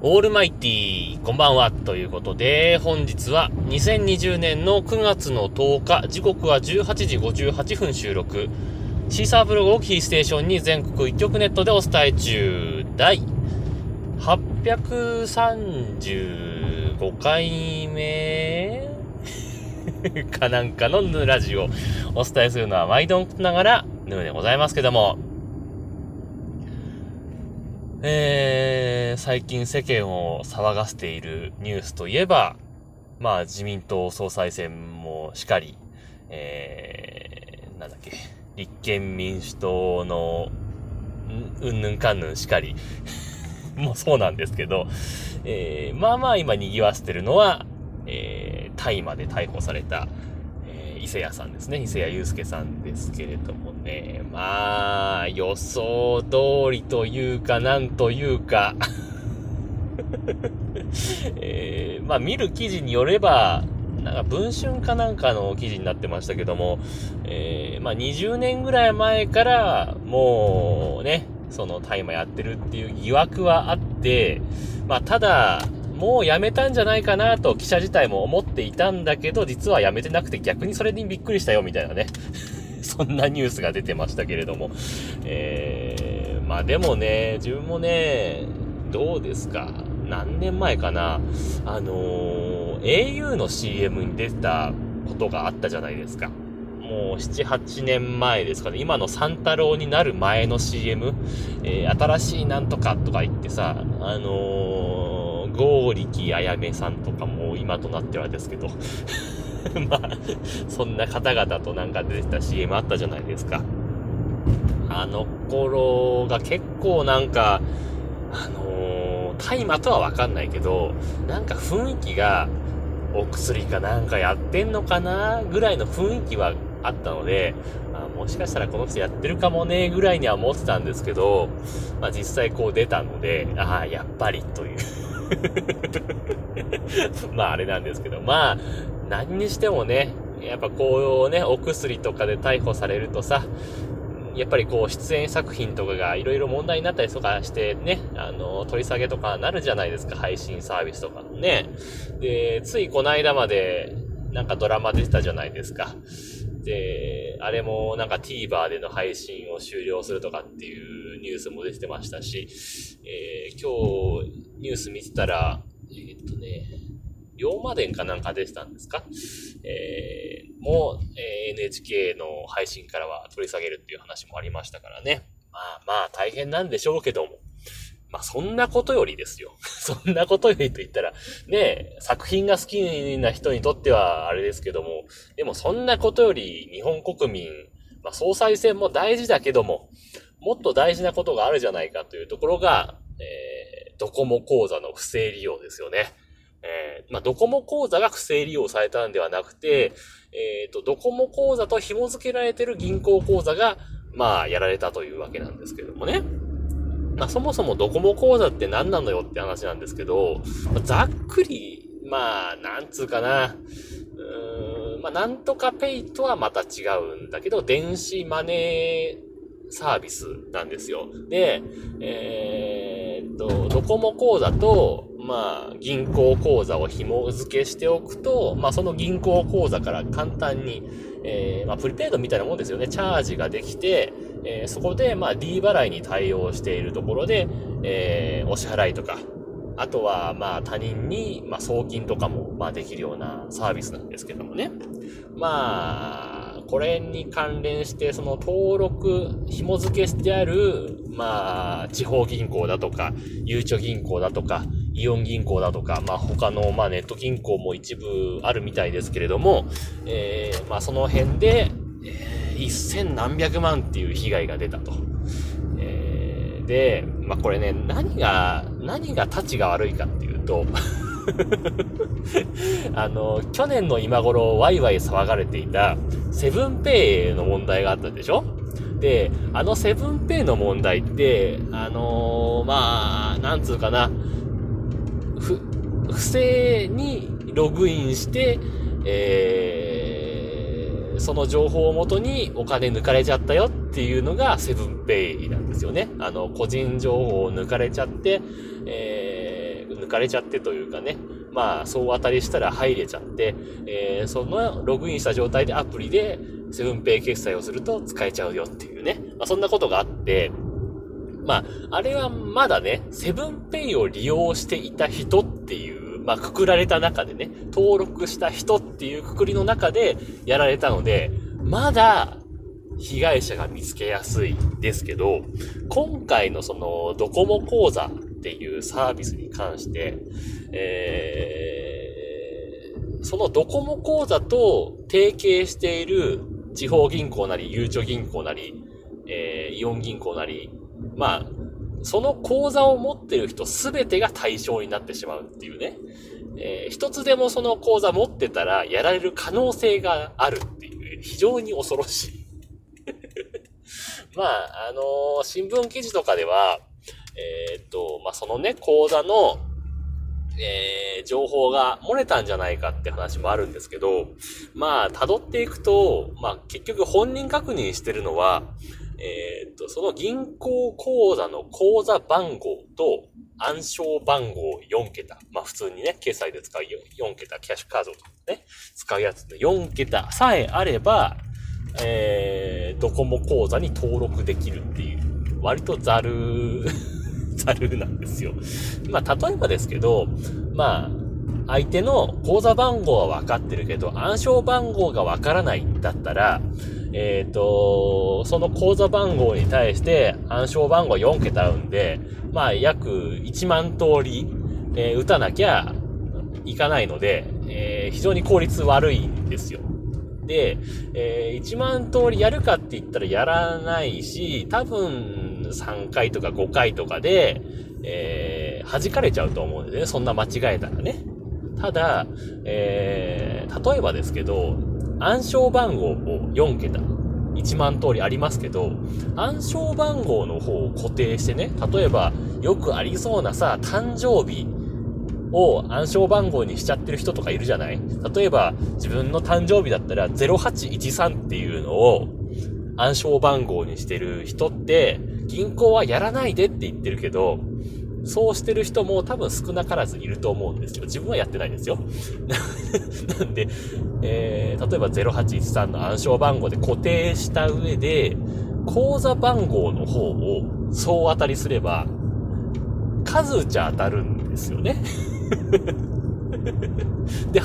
オールマイティー、こんばんは。ということで、本日は2020年の9月の10日、時刻は18時58分収録。シーサーブログをキーステーションに全国一曲ネットでお伝え中、第835回目 かなんかのヌラジオをお伝えするのは毎度ながらヌーでございますけども、えー、最近世間を騒がせているニュースといえば、まあ自民党総裁選もしかり、えー、なんだっけ、立憲民主党の、うんぬんかんぬんしかり、もうそうなんですけど、えー、まあまあ今賑わせてるのは、えー、大麻で逮捕された、伊勢谷さんですね。伊勢谷友介さんですけれどもね。まあ、予想通りというか、なんというか えー、まあ見る記事によれば、なんか文春かなんかの記事になってましたけども、えー、まあ20年ぐらい前から、もうね、その大麻やってるっていう疑惑はあって、まあただ、もう辞めたんじゃないかなと記者自体も思っていたんだけど、実は辞めてなくて逆にそれにびっくりしたよみたいなね。そんなニュースが出てましたけれども。えー、まあでもね、自分もね、どうですか？何年前かな？あのー、au の CM に出たことがあったじゃないですか。もう7、8年前ですかね。今の三太郎になる前の CM、えー、新しいなんとかとか言ってさ、あのー剛力あやめさんとかも今となってはですけど まあ、そんな方々となんか出てた CM あったじゃないですか。あの頃が結構なんか、あのー、大麻とはわかんないけど、なんか雰囲気が、お薬かなんかやってんのかなぐらいの雰囲気はあったので、あもしかしたらこの人やってるかもねぐらいには思ってたんですけど、まあ実際こう出たので、ああ、やっぱりという まああれなんですけど、まあ、何にしてもね、やっぱこうね、お薬とかで逮捕されるとさ、やっぱりこう出演作品とかがいろいろ問題になったりとかしてね、あの、取り下げとかなるじゃないですか、配信サービスとかのね。で、ついこの間までなんかドラマ出てたじゃないですか。で、あれもなんか TVer での配信を終了するとかっていうニュースも出てましたし、えー、今日ニュース見てたら、えー、っとね、龍馬伝かなんか出てたんですか？えー、もう、え、NHK の配信からは取り下げるっていう話もありましたからね。まあまあ大変なんでしょうけども。まあそんなことよりですよ。そんなことよりと言ったら、ね作品が好きな人にとってはあれですけども、でもそんなことより日本国民、まあ総裁選も大事だけども、もっと大事なことがあるじゃないかというところが、えー、ドコモ口座の不正利用ですよね。えー、まあ、ドコモ口座が不正利用されたんではなくて、えっ、ー、と、ドコモ口座と紐付けられてる銀行口座が、まあ、やられたというわけなんですけどもね。まあ、そもそもドコモ口座って何なのよって話なんですけど、まあ、ざっくり、まあ、なんつうかな、うーん、まあ、なんとかペイとはまた違うんだけど、電子マネーサービスなんですよ。で、えー、っと、ドコモ口座と、まあ、銀行口座を紐付けしておくと、まあ、その銀行口座から簡単に、えー、まあ、プリペイドみたいなもんですよね。チャージができて、えー、そこで、まあ、D 払いに対応しているところで、えー、お支払いとか、あとは、まあ、他人に、まあ、送金とかも、まあ、できるようなサービスなんですけどもね。まあ、これに関連して、その登録、紐付けしてある、まあ、地方銀行だとか、ゆうちょ銀行だとか、イオン銀行だとか、まあ他の、まあネット銀行も一部あるみたいですけれども、えー、まあその辺で、えー、一千何百万っていう被害が出たと。えー、で、まあこれね、何が、何が立ちが悪いかっていうと あの、去年の今頃ワイワイ騒がれていたセブンペイの問題があったでしょ？で、あのセブンペイの問題って、あのー、まあ、なんつうかな、不正にログインして、えー、その情報をもとにお金抜かれちゃったよっていうのがセブンペイなんですよね。あの、個人情報を抜かれちゃって、えー、抜かれちゃってというかね、まあ、総当たりしたら入れちゃって、えー、そのログインした状態でアプリでセブンペイ決済をすると使えちゃうよっていうね、まあ、そんなことがあって、まあ、あれはまだね、セブンペイを利用していた人っていう、まあ、くくられた中でね、登録した人っていうくくりの中でやられたので、まだ、被害者が見つけやすいですけど、今回のそのドコモ講座っていうサービスに関して、えー、そのドコモ講座と提携している地方銀行なり、ゆうちょ銀行なり、えー、イオン銀行なり、まあ、その口座を持ってる人すべてが対象になってしまうっていうね。えー、一つでもその口座持ってたらやられる可能性があるっていう、非常に恐ろしい。まあ、あのー、新聞記事とかでは、えー、っと、まあ、そのね、口座の、えー、情報が漏れたんじゃないかって話もあるんですけど、まあ、辿っていくと、まあ、結局本人確認してるのは、えー、っと、その銀行口座の口座番号と暗証番号4桁。まあ普通にね、決済で使う4桁、キャッシュカードとかね、使うやつで4桁さえあれば、えー、ドコモ口座に登録できるっていう、割とザル、ザルなんですよ。まあ例えばですけど、まあ、相手の口座番号は分かってるけど、暗証番号が分からないんだったら、えっ、ー、と、その口座番号に対して暗証番号4桁あるんで、まあ約1万通り、えー、打たなきゃいかないので、えー、非常に効率悪いんですよ。で、えー、1万通りやるかって言ったらやらないし、多分3回とか5回とかで、えー、弾かれちゃうと思うんでね。そんな間違えたらね。ただ、えー、例えばですけど、暗証番号を4桁、1万通りありますけど、暗証番号の方を固定してね、例えば、よくありそうなさ、誕生日を暗証番号にしちゃってる人とかいるじゃない？例えば、自分の誕生日だったら0813っていうのを暗証番号にしてる人って、銀行はやらないでって言ってるけど、そうしてる人も多分少なからずいると思うんですよ。自分はやってないですよ。なんで、えー、例えば0813の暗証番号で固定した上で、口座番号の方を総当たりすれば、数打ち当たるんですよね。で、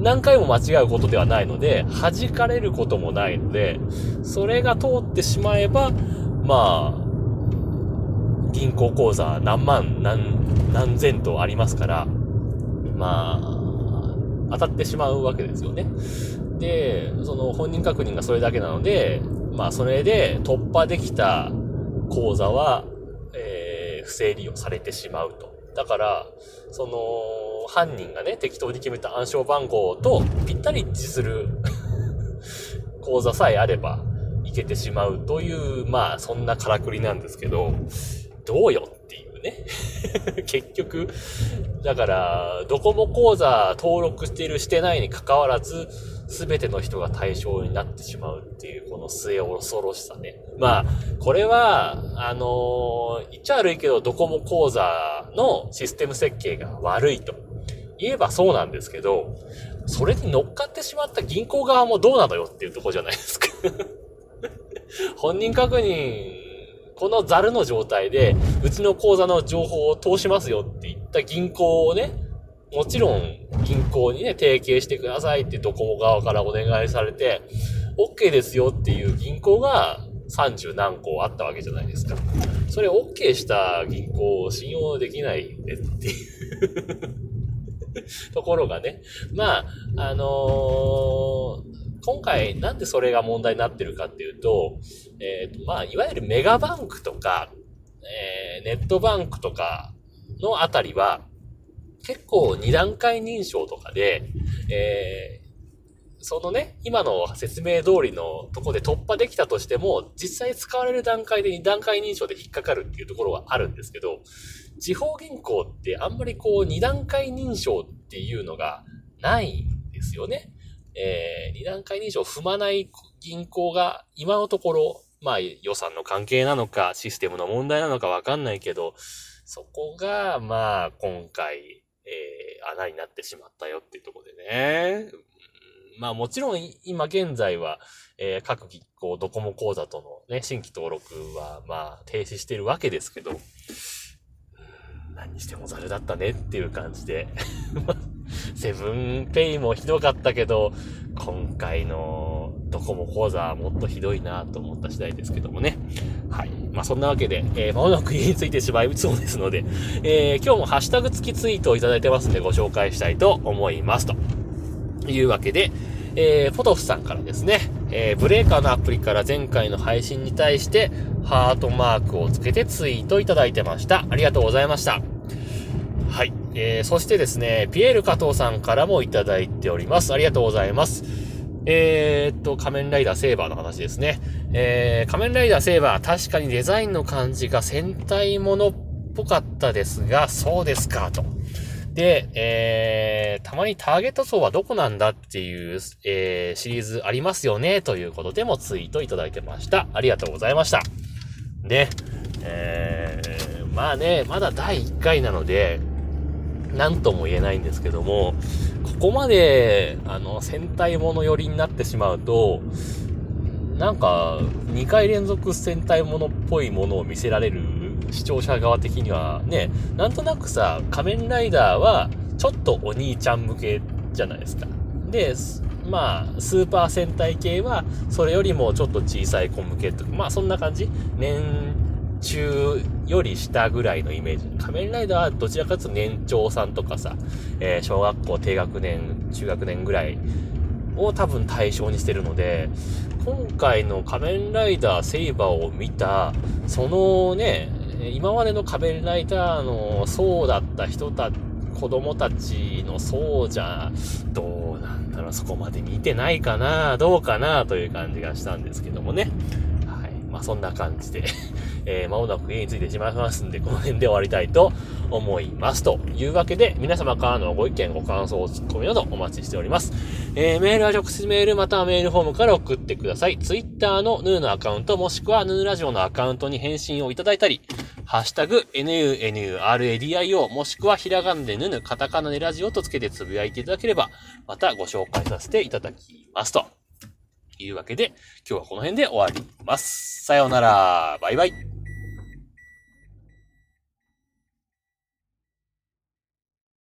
何回も間違うことではないので、弾かれることもないので、それが通ってしまえば、まあ、銀行口座何万、何、何千とありますから、まあ、当たってしまうわけですよね。で、その本人確認がそれだけなので、まあそれで突破できた口座は、えー、不正利用されてしまうと。だから、その、犯人がね、適当に決めた暗証番号とぴったり一致する 口座さえあれば、いけてしまうという、まあ、そんなからくりなんですけど、どうよっていうね。結局、だから、ドコモ口座登録しているしてないに関わらず、すべての人が対象になってしまうっていう、この末恐ろしさね。まあ、これは、あのー、言っちゃ悪いけど、ドコモ口座のシステム設計が悪いと。言えばそうなんですけど、それに乗っかってしまった銀行側もどうなのよっていうとこじゃないですか 本人確認このザルの状態で、うちの口座の情報を通しますよって言った銀行をね、もちろん銀行にね、提携してくださいってドコモ側からお願いされて、OK ですよっていう銀行が30何個あったわけじゃないですか。それ OK した銀行を信用できないんでっていう ところがね。まあ、あのー今回なんでそれが問題になってるかっていうと、えっ、ー、と、まあ、いわゆるメガバンクとか、えー、ネットバンクとかのあたりは、結構二段階認証とかで、えー、そのね、今の説明通りのとこで突破できたとしても、実際使われる段階で二段階認証で引っかかるっていうところはあるんですけど、地方銀行ってあんまりこう二段階認証っていうのがないんですよね。えー、二段階認証を踏まない銀行が今のところ、まあ予算の関係なのか、システムの問題なのかわかんないけど、そこが、まあ、今回、えー、穴になってしまったよっていうところでね。まあもちろん今現在は、えー、各機構ドコモ口座とのね、新規登録はまあ停止してるわけですけど、何にしてもザルだったねっていう感じで セブンペイもひどかったけど、今回のドコモ講座はもっとひどいなと思った次第ですけどもね。はい。まあそんなわけで、えー、まもなく家についてしまいそうですので、えー、今日もハッシュタグ付きツイートをいただいてますんでご紹介したいと思いますと。いうわけで、えー、ポトフさんからですね、えー、ブレーカーのアプリから前回の配信に対して、ハートマークをつけてツイートいただいてました。ありがとうございました。はい。えー、そしてですね、ピエール加藤さんからもいただいております。ありがとうございます。えー、っと、仮面ライダーセーバーの話ですね。えー、仮面ライダーセーバー、確かにデザインの感じが戦隊ものっぽかったですが、そうですか、と。で、えー、たまにターゲット層はどこなんだっていう、えー、シリーズありますよね、ということでもツイートいただいてました。ありがとうございました。で、えー、まあね、まだ第1回なので、なんとも言えないんですけども、ここまで、あの、戦隊もの寄りになってしまうと、なんか、2回連続戦隊ものっぽいものを見せられる視聴者側的にはね、なんとなくさ、仮面ライダーは、ちょっとお兄ちゃん向けじゃないですか。で、まあ、スーパー戦隊系は、それよりもちょっと小さい子向けとか、まあそんな感じ年中より下ぐらいのイメージ。仮面ライダーはどちらかというと年長さんとかさ、えー、小学校低学年、中学年ぐらいを多分対象にしてるので、今回の仮面ライダーセイバーを見た、そのね、今までの仮面ライダーの層だった人たち、子供たちの層じゃ、どうなんだろう、そこまで見てないかな、どうかな、という感じがしたんですけどもね。はい。まあ、そんな感じでえー、まもなく家に着いてしまいますんで、この辺で終わりたいと思います。というわけで、皆様からのご意見、ご感想、ツッコミなどお待ちしております。えー、メールは直接メールまたはメールフォームから送ってください。ツイッターのヌーのアカウント、もしくはヌーラジオのアカウントに返信をいただいたり、ハッシュタグ、nunuradio、もしくはひらがなでぬぬ、カタカナでラジオとつけてつぶやいていただければ、またご紹介させていただきますと。いうわけで、今日はこの辺で終わります。さようなら。バイバイ。